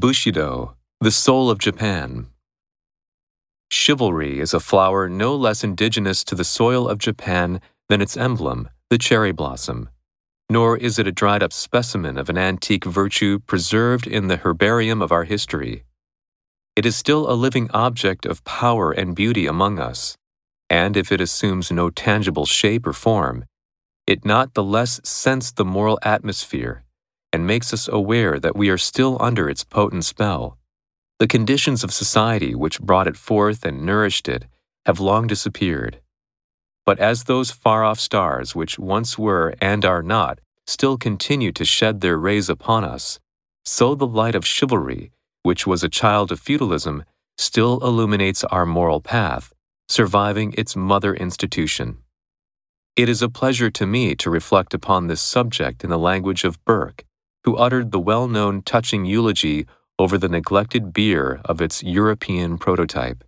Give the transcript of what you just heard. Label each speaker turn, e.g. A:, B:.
A: Bushido, the soul of Japan. Chivalry is a flower no less indigenous to the soil of Japan than its emblem, the cherry blossom. Nor is it a dried up specimen of an antique virtue preserved in the herbarium of our history. It is still a living object of power and beauty among us, and if it assumes no tangible shape or form, it not the less scents the moral atmosphere and makes us aware that we are still under its potent spell. The conditions of society which brought it forth and nourished it have long disappeared. But as those far off stars which once were and are not still continue to shed their rays upon us, so the light of chivalry, which was a child of feudalism, still illuminates our moral path, surviving its mother institution. It is a pleasure to me to reflect upon this subject in the language of Burke, who uttered the well known touching eulogy over the neglected bier of its European prototype.